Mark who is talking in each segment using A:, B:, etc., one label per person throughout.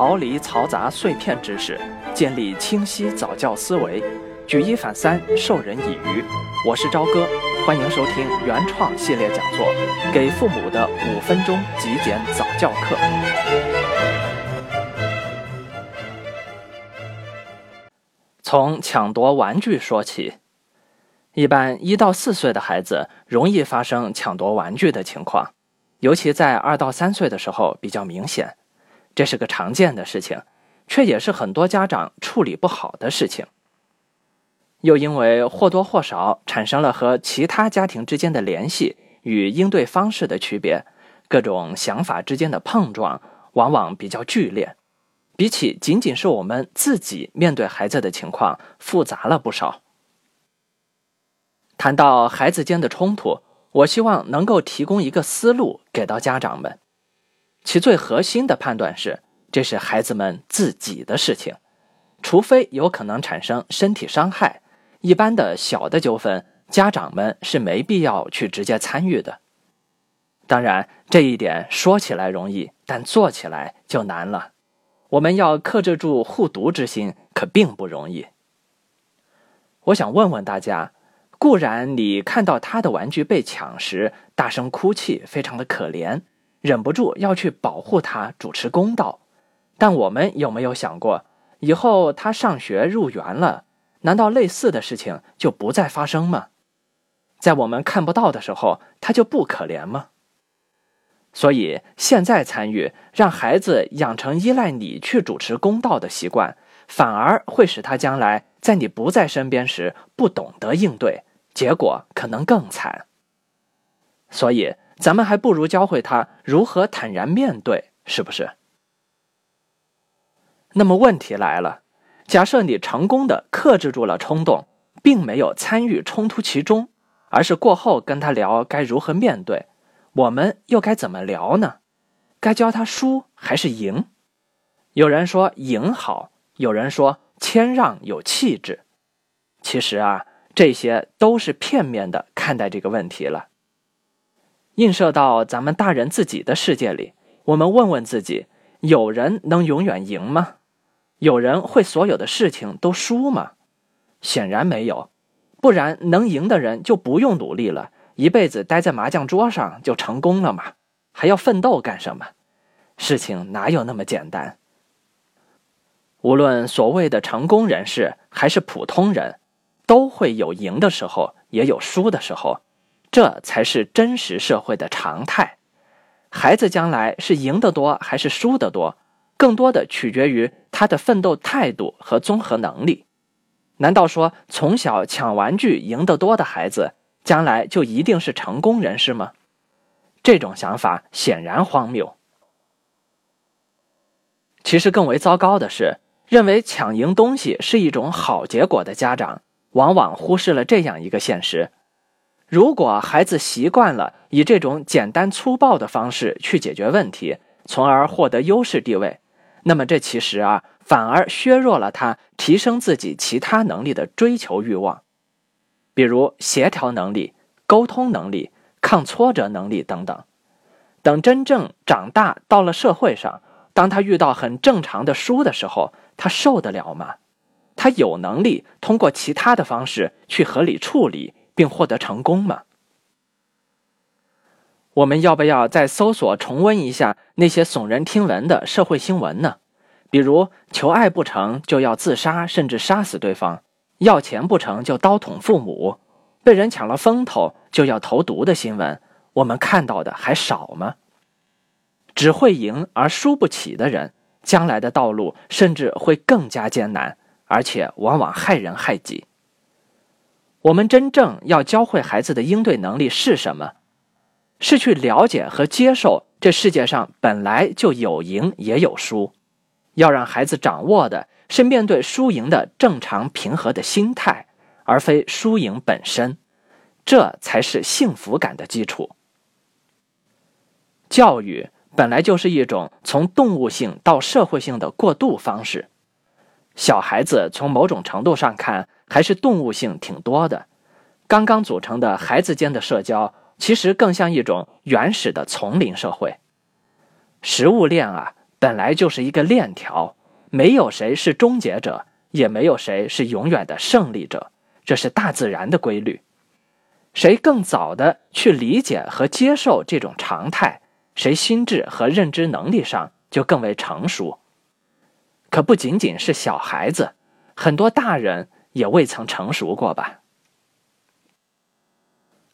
A: 逃离嘈杂碎片知识，建立清晰早教思维，举一反三，授人以渔。我是朝哥，欢迎收听原创系列讲座《给父母的五分钟极简早教课》。从抢夺玩具说起，一般一到四岁的孩子容易发生抢夺玩具的情况，尤其在二到三岁的时候比较明显。这是个常见的事情，却也是很多家长处理不好的事情。又因为或多或少产生了和其他家庭之间的联系与应对方式的区别，各种想法之间的碰撞往往比较剧烈，比起仅仅是我们自己面对孩子的情况复杂了不少。谈到孩子间的冲突，我希望能够提供一个思路给到家长们。其最核心的判断是，这是孩子们自己的事情，除非有可能产生身体伤害，一般的小的纠纷，家长们是没必要去直接参与的。当然，这一点说起来容易，但做起来就难了。我们要克制住护犊之心，可并不容易。我想问问大家，固然你看到他的玩具被抢时，大声哭泣，非常的可怜。忍不住要去保护他，主持公道。但我们有没有想过，以后他上学入园了，难道类似的事情就不再发生吗？在我们看不到的时候，他就不可怜吗？所以现在参与，让孩子养成依赖你去主持公道的习惯，反而会使他将来在你不在身边时不懂得应对，结果可能更惨。所以。咱们还不如教会他如何坦然面对，是不是？那么问题来了，假设你成功的克制住了冲动，并没有参与冲突其中，而是过后跟他聊该如何面对，我们又该怎么聊呢？该教他输还是赢？有人说赢好，有人说谦让有气质。其实啊，这些都是片面的看待这个问题了。映射到咱们大人自己的世界里，我们问问自己：有人能永远赢吗？有人会所有的事情都输吗？显然没有，不然能赢的人就不用努力了，一辈子待在麻将桌上就成功了嘛？还要奋斗干什么？事情哪有那么简单？无论所谓的成功人士还是普通人，都会有赢的时候，也有输的时候。这才是真实社会的常态。孩子将来是赢得多还是输得多，更多的取决于他的奋斗态度和综合能力。难道说从小抢玩具赢得多的孩子，将来就一定是成功人士吗？这种想法显然荒谬。其实更为糟糕的是，认为抢赢东西是一种好结果的家长，往往忽视了这样一个现实。如果孩子习惯了以这种简单粗暴的方式去解决问题，从而获得优势地位，那么这其实啊反而削弱了他提升自己其他能力的追求欲望，比如协调能力、沟通能力、抗挫折能力等等。等真正长大到了社会上，当他遇到很正常的输的时候，他受得了吗？他有能力通过其他的方式去合理处理？并获得成功吗？我们要不要再搜索重温一下那些耸人听闻的社会新闻呢？比如求爱不成就要自杀，甚至杀死对方；要钱不成就刀捅父母；被人抢了风头就要投毒的新闻，我们看到的还少吗？只会赢而输不起的人，将来的道路甚至会更加艰难，而且往往害人害己。我们真正要教会孩子的应对能力是什么？是去了解和接受这世界上本来就有赢也有输，要让孩子掌握的是面对输赢的正常平和的心态，而非输赢本身，这才是幸福感的基础。教育本来就是一种从动物性到社会性的过渡方式，小孩子从某种程度上看。还是动物性挺多的，刚刚组成的孩子间的社交，其实更像一种原始的丛林社会。食物链啊，本来就是一个链条，没有谁是终结者，也没有谁是永远的胜利者，这是大自然的规律。谁更早的去理解和接受这种常态，谁心智和认知能力上就更为成熟。可不仅仅是小孩子，很多大人也未曾成熟过吧？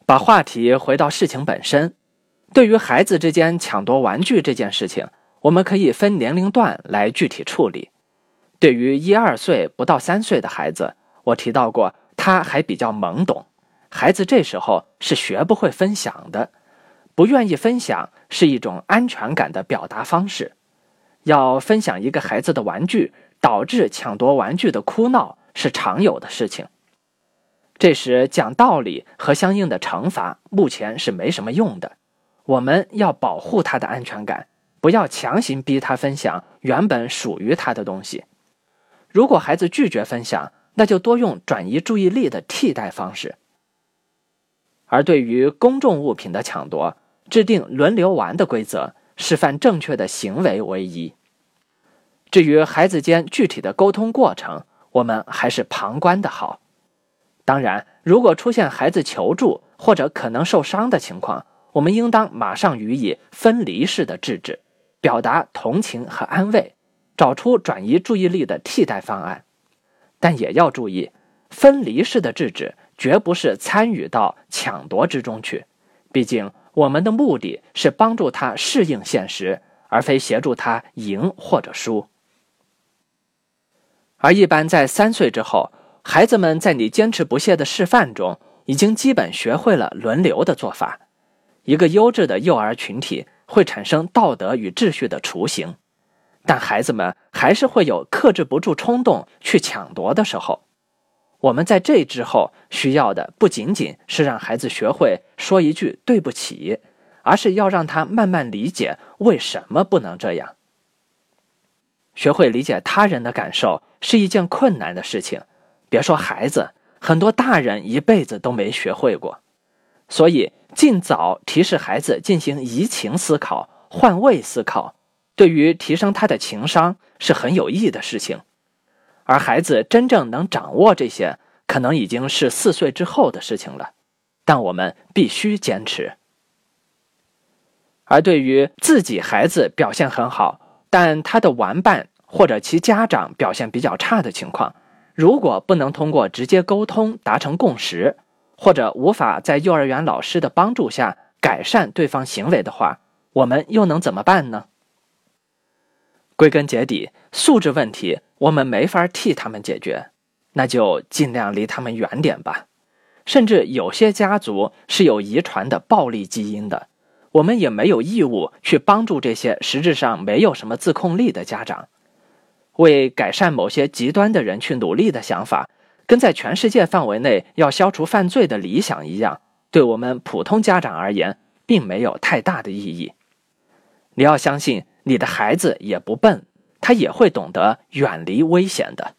A: 把话题回到事情本身，对于孩子之间抢夺玩具这件事情，我们可以分年龄段来具体处理。对于一二岁不到三岁的孩子，我提到过，他还比较懵懂。孩子这时候是学不会分享的，不愿意分享是一种安全感的表达方式。要分享一个孩子的玩具，导致抢夺玩具的哭闹是常有的事情。这时讲道理和相应的惩罚目前是没什么用的。我们要保护他的安全感，不要强行逼他分享原本属于他的东西。如果孩子拒绝分享，那就多用转移注意力的替代方式。而对于公众物品的抢夺，制定轮流玩的规则，示范正确的行为为宜。至于孩子间具体的沟通过程，我们还是旁观的好。当然，如果出现孩子求助或者可能受伤的情况，我们应当马上予以分离式的制止，表达同情和安慰，找出转移注意力的替代方案。但也要注意，分离式的制止。绝不是参与到抢夺之中去，毕竟我们的目的是帮助他适应现实，而非协助他赢或者输。而一般在三岁之后，孩子们在你坚持不懈的示范中，已经基本学会了轮流的做法。一个优质的幼儿群体会产生道德与秩序的雏形，但孩子们还是会有克制不住冲动去抢夺的时候。我们在这之后需要的不仅仅是让孩子学会说一句对不起，而是要让他慢慢理解为什么不能这样。学会理解他人的感受是一件困难的事情，别说孩子，很多大人一辈子都没学会过。所以，尽早提示孩子进行移情思考、换位思考，对于提升他的情商是很有益的事情。而孩子真正能掌握这些，可能已经是四岁之后的事情了，但我们必须坚持。而对于自己孩子表现很好，但他的玩伴或者其家长表现比较差的情况，如果不能通过直接沟通达成共识，或者无法在幼儿园老师的帮助下改善对方行为的话，我们又能怎么办呢？归根结底，素质问题我们没法替他们解决，那就尽量离他们远点吧。甚至有些家族是有遗传的暴力基因的，我们也没有义务去帮助这些实质上没有什么自控力的家长。为改善某些极端的人去努力的想法，跟在全世界范围内要消除犯罪的理想一样，对我们普通家长而言，并没有太大的意义。你要相信。你的孩子也不笨，他也会懂得远离危险的。